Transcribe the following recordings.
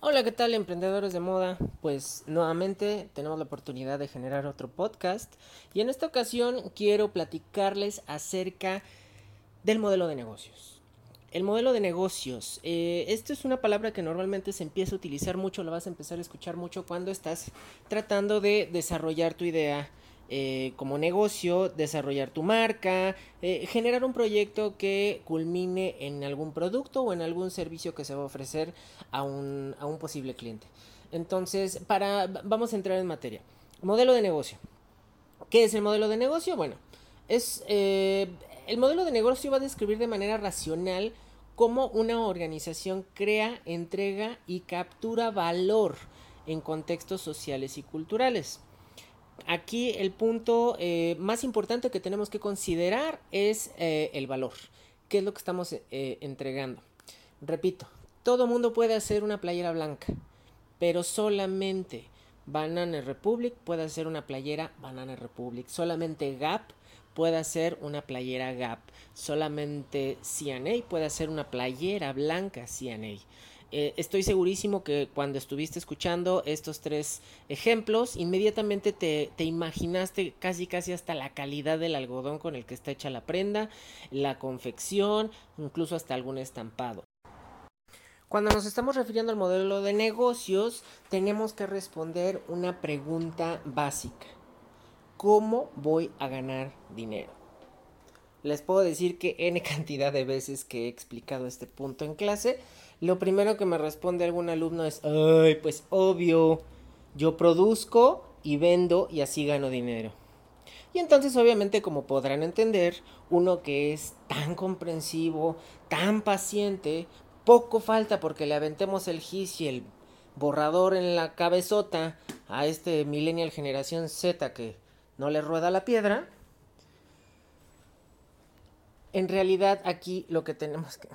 Hola, ¿qué tal emprendedores de moda? Pues nuevamente tenemos la oportunidad de generar otro podcast y en esta ocasión quiero platicarles acerca del modelo de negocios. El modelo de negocios, eh, esto es una palabra que normalmente se empieza a utilizar mucho, la vas a empezar a escuchar mucho cuando estás tratando de desarrollar tu idea eh, como negocio, desarrollar tu marca, eh, generar un proyecto que culmine en algún producto o en algún servicio que se va a ofrecer a un, a un posible cliente. Entonces, para, vamos a entrar en materia. Modelo de negocio. ¿Qué es el modelo de negocio? Bueno, es eh, el modelo de negocio va a describir de manera racional cómo una organización crea, entrega y captura valor en contextos sociales y culturales. Aquí el punto eh, más importante que tenemos que considerar es eh, el valor. ¿Qué es lo que estamos eh, entregando? Repito, todo mundo puede hacer una playera blanca, pero solamente Banana Republic puede hacer una playera Banana Republic. Solamente Gap puede hacer una playera Gap. Solamente CNA puede hacer una playera blanca CNA. Eh, estoy segurísimo que cuando estuviste escuchando estos tres ejemplos, inmediatamente te, te, imaginaste casi casi hasta la calidad del algodón con el que está hecha la prenda, la confección, incluso hasta algún estampado. Cuando nos estamos refiriendo al modelo de negocios, tenemos que responder una pregunta básica. ¿Cómo voy a ganar dinero? Les puedo decir que n cantidad de veces que he explicado este punto en clase, lo primero que me responde algún alumno es, ay, pues obvio, yo produzco y vendo y así gano dinero. Y entonces obviamente como podrán entender, uno que es tan comprensivo, tan paciente, poco falta porque le aventemos el gis y el borrador en la cabezota a este millennial generación Z que no le rueda la piedra. En realidad aquí lo que tenemos que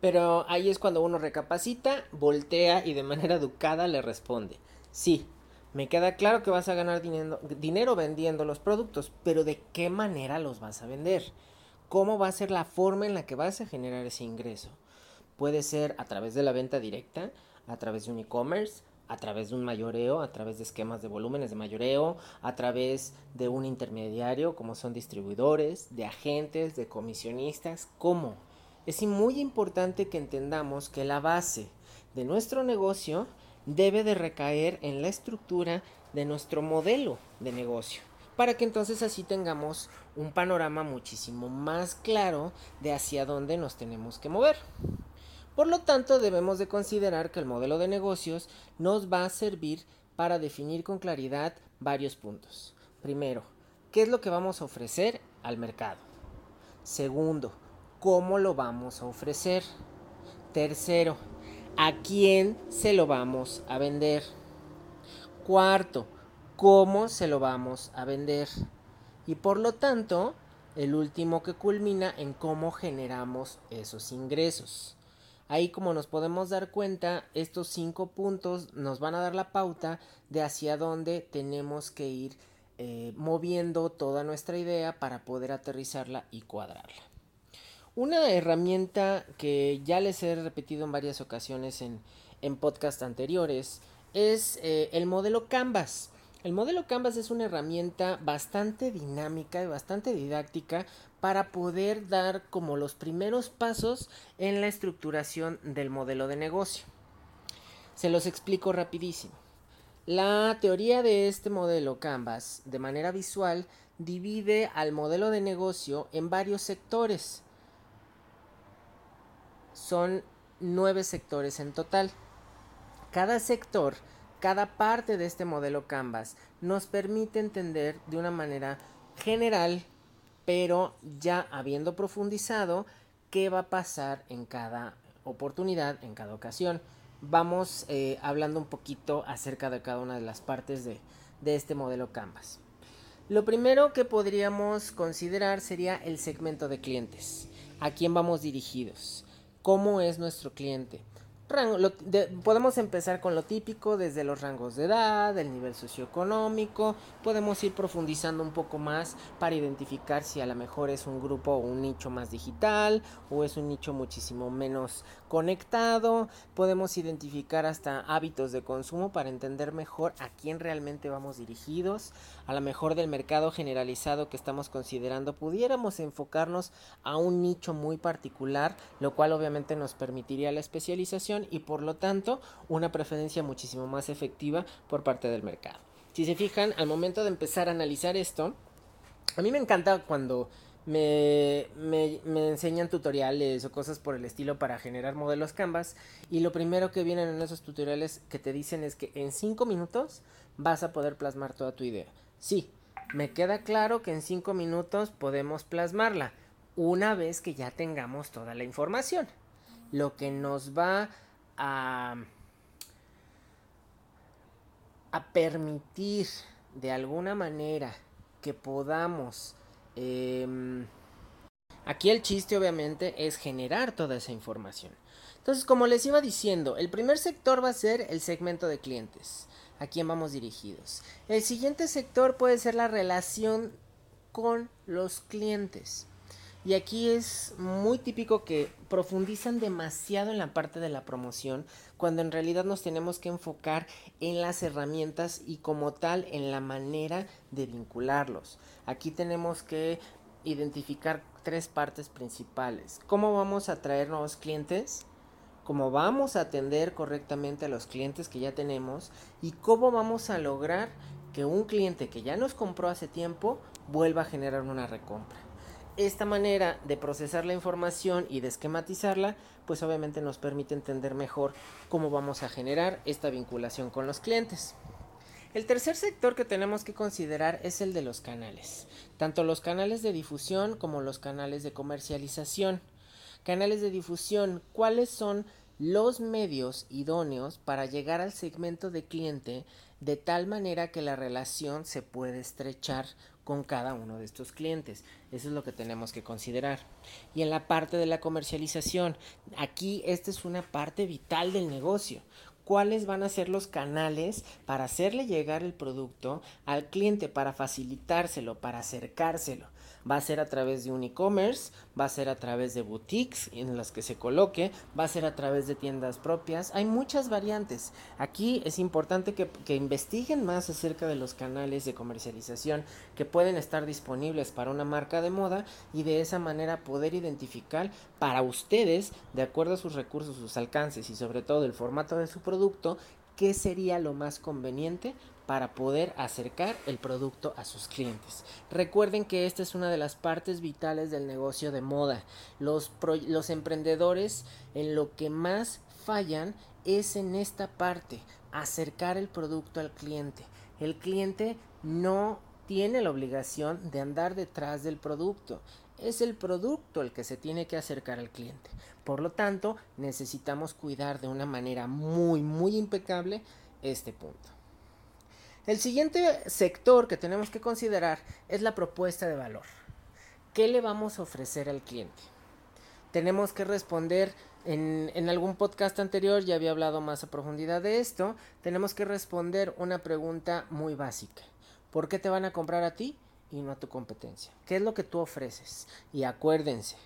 pero ahí es cuando uno recapacita, voltea y de manera educada le responde, sí, me queda claro que vas a ganar dinero, vendiendo los productos, pero ¿de qué manera los vas a vender? ¿Cómo va a ser la forma en la que vas a generar ese ingreso? Puede ser a través de la venta directa, a través de un e-commerce, a través de un mayoreo, a través de esquemas de volúmenes de mayoreo, a través de un intermediario como son distribuidores, de agentes, de comisionistas, ¿cómo? es muy importante que entendamos que la base de nuestro negocio debe de recaer en la estructura de nuestro modelo de negocio para que entonces así tengamos un panorama muchísimo más claro de hacia dónde nos tenemos que mover. Por lo tanto, debemos de considerar que el modelo de negocios nos va a servir para definir con claridad varios puntos. Primero, ¿qué es lo que vamos a ofrecer al mercado? Segundo, cómo lo vamos a ofrecer. Tercero, a quién se lo vamos a vender. Cuarto, cómo se lo vamos a vender. Y por lo tanto, el último que culmina en cómo generamos esos ingresos. Ahí como nos podemos dar cuenta, estos cinco puntos nos van a dar la pauta de hacia dónde tenemos que ir eh, moviendo toda nuestra idea para poder aterrizarla y cuadrarla. Una herramienta que ya les he repetido en varias ocasiones en, en podcast anteriores es eh, el modelo Canvas. El modelo Canvas es una herramienta bastante dinámica y bastante didáctica para poder dar como los primeros pasos en la estructuración del modelo de negocio. Se los explico rapidísimo. La teoría de este modelo Canvas de manera visual divide al modelo de negocio en varios sectores son nueve sectores en total. Cada sector, cada parte de este modelo Canvas nos permite entender de una manera general, pero ya habiendo profundizado, qué va a pasar en cada oportunidad, en cada ocasión. Vamos eh, hablando un poquito acerca de cada una de las partes de, de este modelo Canvas. Lo primero que podríamos considerar sería el segmento de clientes. ¿A quién vamos dirigidos? cómo es nuestro cliente, podemos empezar con lo típico, desde los rangos de edad, el nivel socioeconómico, podemos ir profundizando un poco más para identificar si a lo mejor es un grupo o un nicho más digital o es un nicho muchísimo menos conectado, podemos identificar hasta hábitos de consumo para entender mejor a quién realmente vamos dirigidos, a lo mejor del mercado generalizado que estamos considerando, pudiéramos enfocarnos a un nicho muy particular, lo cual obviamente nos permitiría la especialización y por lo tanto una preferencia muchísimo más efectiva por parte del mercado. Si se fijan, al momento de empezar a analizar esto, a mí me encanta cuando me, me, enseñan tutoriales o cosas por el estilo para generar modelos Canvas y lo primero que vienen en esos tutoriales que te dicen es que en 5 minutos vas a poder plasmar toda tu idea. Sí, me queda claro que en 5 minutos podemos plasmarla una vez que ya tengamos toda la información. Lo que nos va a, permitir de alguna manera que podamos... Em, aquí el chiste obviamente es generar toda esa información. Entonces, como les iba diciendo, el primer sector va a ser el segmento de clientes, a quién vamos dirigidos. El siguiente sector puede ser la relación con los clientes. Y aquí es muy típico que profundizan demasiado en la parte de la promoción, cuando en realidad nos tenemos que enfocar en las herramientas y como tal en la manera de vincularlos. Aquí tenemos que identificar tres partes principales. ¿Cómo vamos a atraer nuevos clientes? ¿Cómo vamos a atender correctamente a los clientes que ya tenemos? ¿Y cómo vamos a lograr que un cliente que ya nos compró hace tiempo vuelva a generar una recompra? Esta manera de procesar la información y de esquematizarla, pues obviamente nos permite entender mejor cómo vamos a generar esta vinculación con los clientes. El tercer sector que tenemos que considerar es el de los canales, tanto los canales de difusión como los canales de comercialización. Canales de difusión, ¿cuáles son los medios idóneos para llegar al segmento de cliente de tal manera que la relación se puede estrechar con cada uno de estos clientes. Eso es lo que tenemos que considerar. Y en la parte de la comercialización, aquí esta es una parte vital del negocio. ¿Cuáles van a ser los canales para hacerle llegar el producto al cliente, para facilitárselo, para acercárselo? va a ser a través de un e-commerce, va a ser a través de boutiques en las que se coloque, va a ser a través de tiendas propias. Hay muchas variantes. Aquí es importante que, que investiguen más acerca de los canales de comercialización que pueden estar disponibles para una marca de moda y de esa manera poder identificar para ustedes, de acuerdo a sus recursos, sus alcances y sobre todo el formato de su producto, qué sería lo más conveniente para poder acercar el producto a sus clientes. Recuerden que esta es una de las partes vitales del negocio de moda. Los, emprendedores en lo que más fallan es en esta parte, acercar el producto al cliente. El cliente no tiene la obligación de andar detrás del producto. Es el producto el que se tiene que acercar al cliente. Por lo tanto, necesitamos cuidar de una manera muy, muy impecable este punto. El siguiente sector que tenemos que considerar es la propuesta de valor. ¿Qué le vamos a ofrecer al cliente? Tenemos que responder en, en, algún podcast anterior, ya había hablado más a profundidad de esto, tenemos que responder una pregunta muy básica. ¿Por qué te van a comprar a ti y no a tu competencia? ¿Qué es lo que tú ofreces? Y acuérdense,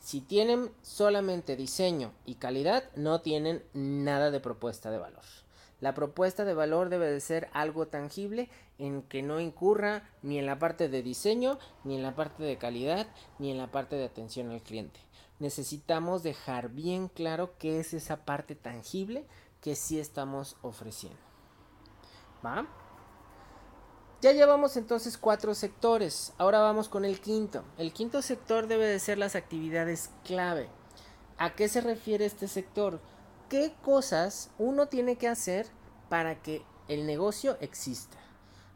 si tienen solamente diseño y calidad, no tienen nada de propuesta de valor. La propuesta de valor debe de ser algo tangible en que no incurra ni en la parte de diseño, ni en la parte de calidad, ni en la parte de atención al cliente. Necesitamos dejar bien claro qué es esa parte tangible que sí estamos ofreciendo. ¿Va? Ya llevamos entonces cuatro sectores. Ahora vamos con el quinto. El quinto sector debe de ser las actividades clave. ¿A qué se refiere este sector? qué cosas uno tiene que hacer para que el negocio exista.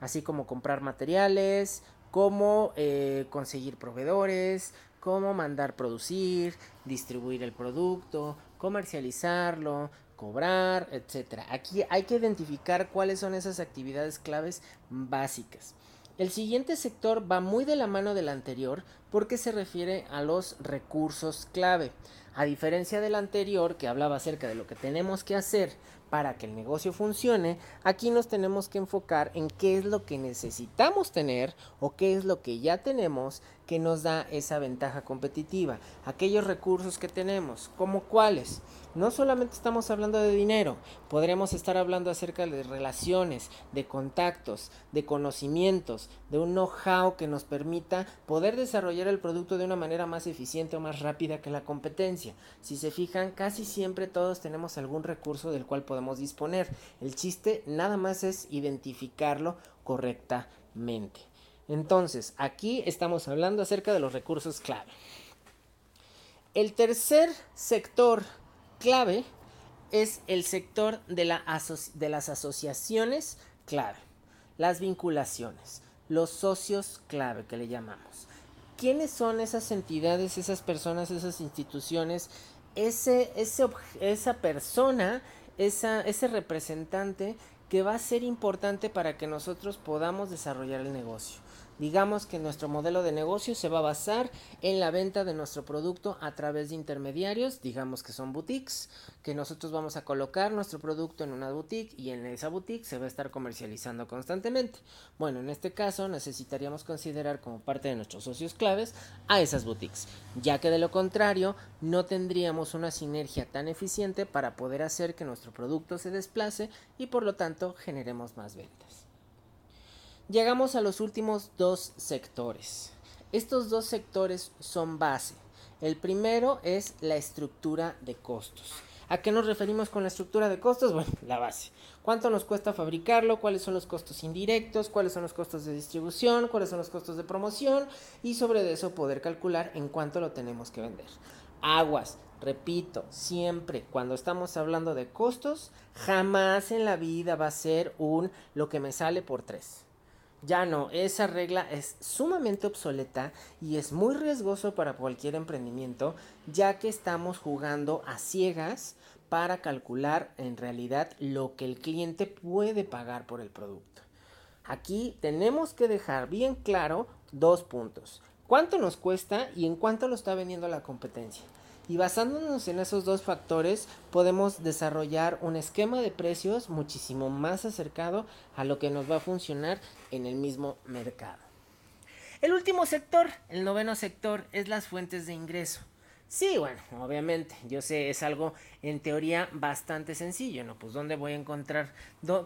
Así como comprar materiales, cómo eh, conseguir proveedores, cómo mandar producir, distribuir el producto, comercializarlo, cobrar, etc. Aquí hay que identificar cuáles son esas actividades claves básicas. El siguiente sector va muy de la mano del anterior porque se refiere a los recursos clave. A diferencia del anterior que hablaba acerca de lo que tenemos que hacer para que el negocio funcione, aquí nos tenemos que enfocar en qué es lo que necesitamos tener o qué es lo que ya tenemos que nos da esa ventaja competitiva. Aquellos recursos que tenemos, como cuáles. No solamente estamos hablando de dinero, podremos estar hablando acerca de relaciones, de contactos, de conocimientos, de un know-how que nos permita poder desarrollar el producto de una manera más eficiente o más rápida que la competencia. Si se fijan, casi siempre todos tenemos algún recurso del cual podemos disponer. El chiste nada más es identificarlo correctamente. Entonces, aquí estamos hablando acerca de los recursos clave. El tercer sector clave es el sector de, de, las asociaciones clave, las vinculaciones, los socios clave que le llamamos. ¿Quiénes son esas entidades, esas personas, esas instituciones, ese, esa persona, ese representante que va a ser importante para que nosotros podamos desarrollar el negocio? Digamos que nuestro modelo de negocio se va a basar en la venta de nuestro producto a través de intermediarios, digamos que son boutiques, que nosotros vamos a colocar nuestro producto en una boutique y en esa boutique se va a estar comercializando constantemente. Bueno, en este caso necesitaríamos considerar como parte de nuestros socios claves a esas boutiques, ya que de lo contrario no tendríamos una sinergia tan eficiente para poder hacer que nuestro producto se desplace y por lo tanto generemos más ventas. Llegamos a los últimos dos sectores. Estos dos sectores son base. El primero es la estructura de costos. ¿A qué nos referimos con la estructura de costos? Bueno, la base. ¿Cuánto nos cuesta fabricarlo? ¿Cuáles son los costos indirectos? ¿Cuáles son los costos de distribución? ¿Cuáles son los costos de promoción? Y sobre eso poder calcular en cuánto lo tenemos que vender. Aguas, repito, siempre cuando estamos hablando de costos, jamás en la vida va a ser un lo que me sale por tres. Ya no, esa regla es sumamente obsoleta y es muy riesgoso para cualquier emprendimiento, ya que estamos jugando a ciegas para calcular en realidad lo que el cliente puede pagar por el producto. Aquí tenemos que dejar bien claro dos puntos. ¿Cuánto nos cuesta y en cuánto lo está vendiendo la competencia? Y basándonos en esos dos factores, podemos desarrollar un esquema de precios muchísimo más acercado a lo que nos va a funcionar en el mismo mercado. El último sector, el noveno sector, es las fuentes de ingreso. Sí, bueno, obviamente, yo sé, es algo en teoría bastante sencillo, ¿no? Pues dónde voy a encontrar,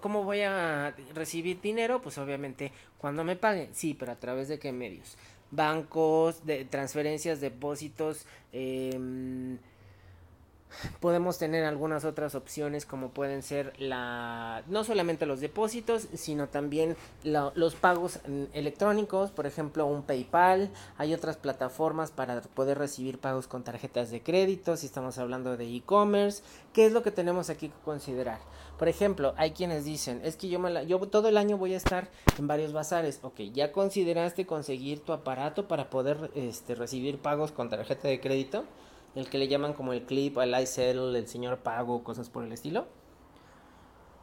cómo voy a recibir dinero, pues obviamente cuando me paguen, sí, pero a través de qué medios bancos, de transferencias, depósitos, eh, podemos tener algunas otras opciones como pueden ser la no solamente los depósitos sino también los pagos electrónicos por ejemplo un PayPal. Hay otras plataformas para poder recibir pagos con tarjetas de crédito si estamos hablando de e-commerce. Qué es lo que tenemos aquí que considerar por ejemplo hay quienes dicen es que yo me yo todo el año voy a estar en varios bazares ok ya consideraste conseguir tu aparato para poder este recibir pagos con tarjeta de crédito el que le llaman como el clip, el iSettle, el señor pago, cosas por el estilo.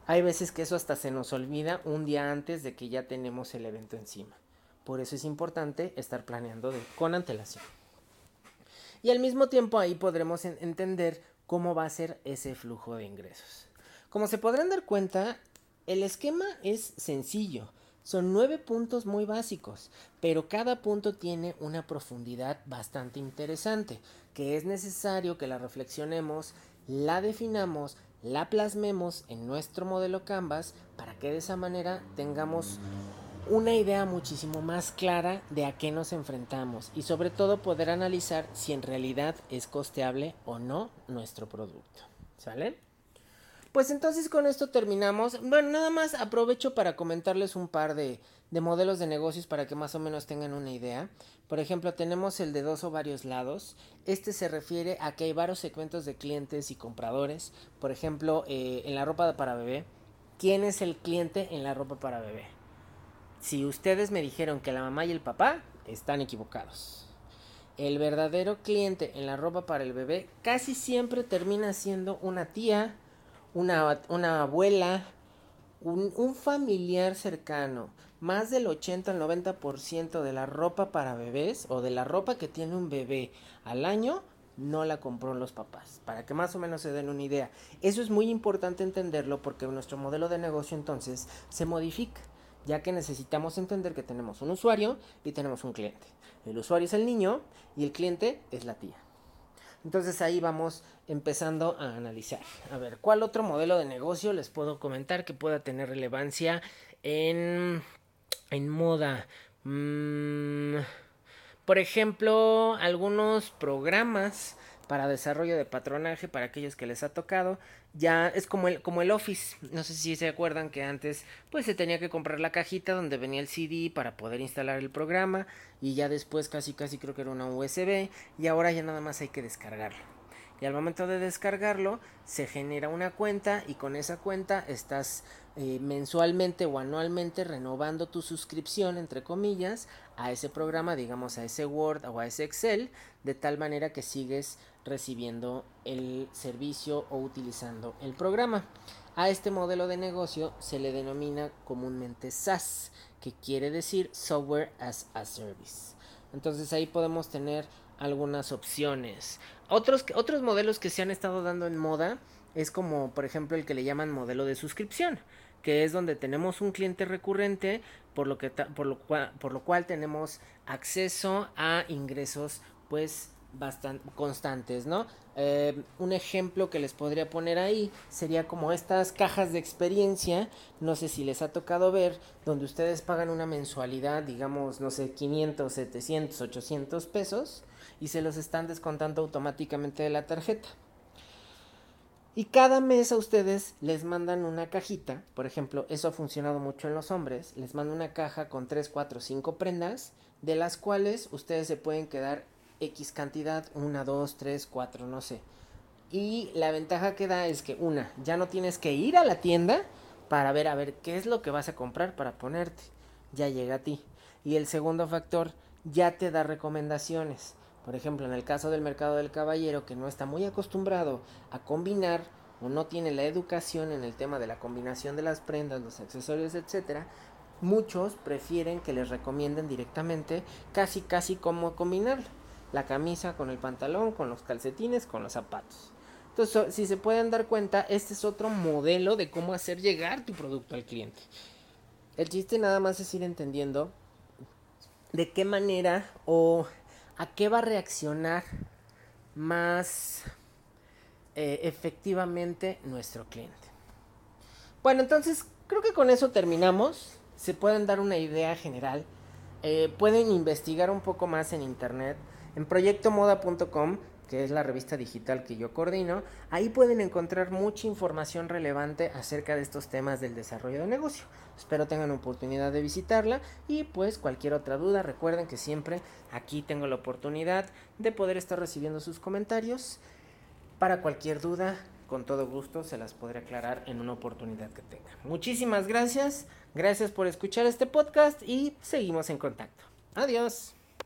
Hay veces que eso hasta se nos olvida un día antes de que ya tenemos el evento encima. Por eso es importante estar planeando con antelación. Y al mismo tiempo ahí podremos entender cómo va a ser ese flujo de ingresos. Como se podrán dar cuenta, el esquema es sencillo. Son nueve puntos muy básicos, pero cada punto tiene una profundidad bastante interesante, que es necesario que la reflexionemos, la definamos, la plasmemos en nuestro modelo Canvas para que de esa manera tengamos una idea muchísimo más clara de a qué nos enfrentamos y sobre todo poder analizar si en realidad es costeable o no nuestro producto. ¿Sale? Pues entonces con esto terminamos. Bueno, nada más aprovecho para comentarles un par de, modelos de negocios para que más o menos tengan una idea. Por ejemplo, tenemos el de dos o varios lados. Este se refiere a que hay varios segmentos de clientes y compradores. Por ejemplo, eh, en la ropa para bebé. ¿Quién es el cliente en la ropa para bebé? Si ustedes me dijeron que la mamá y el papá, están equivocados. El verdadero cliente en la ropa para el bebé casi siempre termina siendo una tía, una, abuela, un, familiar cercano, más del 80 al 90% de la ropa para bebés o de la ropa que tiene un bebé al año no la compró los papás, para que más o menos se den una idea. Eso es muy importante entenderlo porque nuestro modelo de negocio entonces se modifica, ya que necesitamos entender que tenemos un usuario y tenemos un cliente. El usuario es el niño y el cliente es la tía. Entonces ahí vamos empezando a analizar. A ver, ¿cuál otro modelo de negocio les puedo comentar que pueda tener relevancia en, en moda? Mm, por ejemplo, algunos programas para desarrollo de patronaje para aquellos que les ha tocado. Ya es como el, como el Office. No sé si se acuerdan que antes pues se tenía que comprar la cajita donde venía el CD para poder instalar el programa y ya después casi casi creo que era una USB y ahora ya nada más hay que descargarlo y al momento de descargarlo se genera una cuenta y con esa cuenta estás eh, mensualmente o anualmente renovando tu suscripción entre comillas a ese programa digamos a ese Word o a ese Excel de tal manera que sigues recibiendo el servicio o utilizando el programa a este modelo de negocio se le denomina comúnmente SaaS que quiere decir Software as a Service entonces ahí podemos tener algunas opciones. Otros, otros modelos que se han estado dando en moda es como por ejemplo el que le llaman modelo de suscripción, que es donde tenemos un cliente recurrente por lo, que por lo, cual, por lo cual tenemos acceso a ingresos pues bastante constantes, ¿no? Eh, un ejemplo que les podría poner ahí sería como estas cajas de experiencia, no sé si les ha tocado ver, donde ustedes pagan una mensualidad, digamos, no sé, 500, 700, 800 pesos y se los están descontando automáticamente de la tarjeta. Y cada mes a ustedes les mandan una cajita, por ejemplo, eso ha funcionado mucho en los hombres, les mandan una caja con 3, 4, 5 prendas, de las cuales ustedes se pueden quedar X cantidad, una, dos, tres, cuatro, no sé. Y la ventaja que da es que una, ya no tienes que ir a la tienda para ver a ver qué es lo que vas a comprar para ponerte. Ya llega a ti. Y el segundo factor, ya te da recomendaciones. Por ejemplo, en el caso del mercado del caballero que no está muy acostumbrado a combinar o no tiene la educación en el tema de la combinación de las prendas, los accesorios, etcétera, muchos prefieren que les recomienden directamente casi casi cómo combinarlo la camisa con el pantalón, con los calcetines, con los zapatos. Entonces, si se pueden dar cuenta, este es otro modelo de cómo hacer llegar tu producto al cliente. El chiste nada más es ir entendiendo de qué manera o a qué va a reaccionar más eh, efectivamente nuestro cliente. Bueno, entonces creo que con eso terminamos. Se pueden dar una idea general. Eh, pueden investigar un poco más en internet. En proyectomoda.com, que es la revista digital que yo coordino, ahí pueden encontrar mucha información relevante acerca de estos temas del desarrollo de negocio. Espero tengan oportunidad de visitarla y pues cualquier otra duda, recuerden que siempre aquí tengo la oportunidad de poder estar recibiendo sus comentarios. Para cualquier duda, con todo gusto se las podré aclarar en una oportunidad que tenga. Muchísimas gracias, gracias por escuchar este podcast y seguimos en contacto. Adiós.